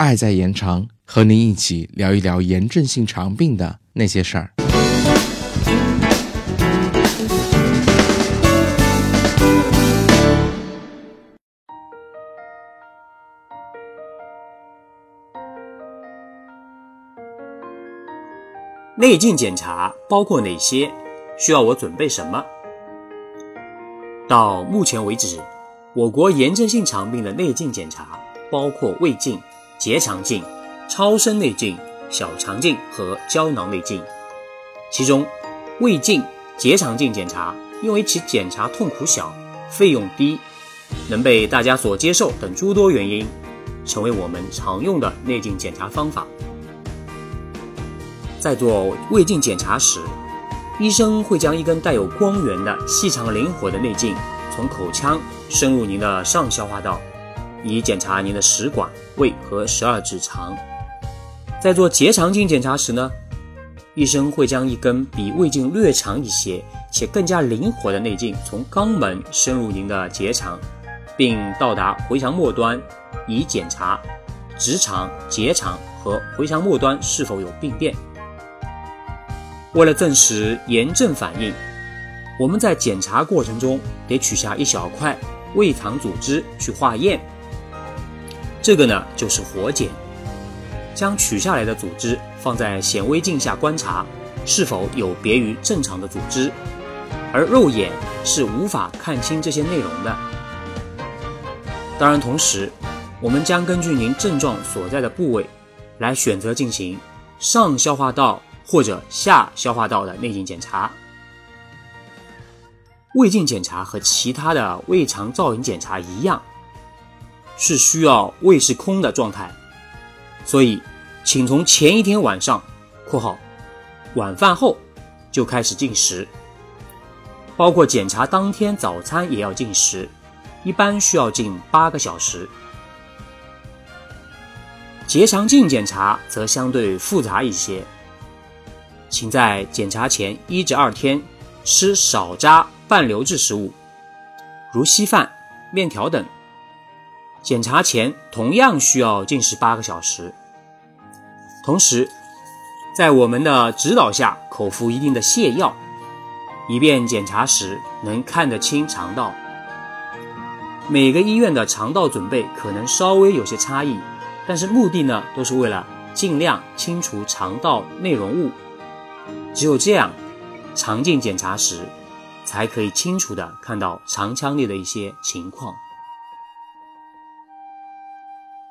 爱在延长，和您一起聊一聊炎症性肠病的那些事儿。内镜检查包括哪些？需要我准备什么？到目前为止，我国炎症性肠病的内镜检查包括胃镜、结肠镜、超声内镜、小肠镜和胶囊内镜。其中，胃镜、结肠镜检查因为其检查痛苦小、费用低、能被大家所接受等诸多原因，成为我们常用的内镜检查方法。在做胃镜检查时，医生会将一根带有光源的细长灵活的内镜从口腔深入您的上消化道，以检查您的食管、胃和十二指肠。在做结肠镜检查时呢，医生会将一根比胃镜略长一些且更加灵活的内镜从肛门深入您的结肠，并到达回肠末端，以检查直肠、结肠和回肠末端是否有病变。为了证实炎症反应，我们在检查过程中得取下一小块胃肠组织去化验。这个呢就是活检，将取下来的组织放在显微镜下观察，是否有别于正常的组织，而肉眼是无法看清这些内容的。当然，同时我们将根据您症状所在的部位，来选择进行上消化道。或者下消化道的内镜检查，胃镜检查和其他的胃肠造影检查一样，是需要胃是空的状态，所以请从前一天晚上（括号晚饭后）就开始进食，包括检查当天早餐也要进食，一般需要进八个小时。结肠镜检查则相对复杂一些。请在检查前一至二天吃少渣半流质食物，如稀饭、面条等。检查前同样需要进食八个小时。同时，在我们的指导下口服一定的泻药，以便检查时能看得清肠道。每个医院的肠道准备可能稍微有些差异，但是目的呢都是为了尽量清除肠道内容物。只有这样，肠镜检查时才可以清楚地看到肠腔内的一些情况。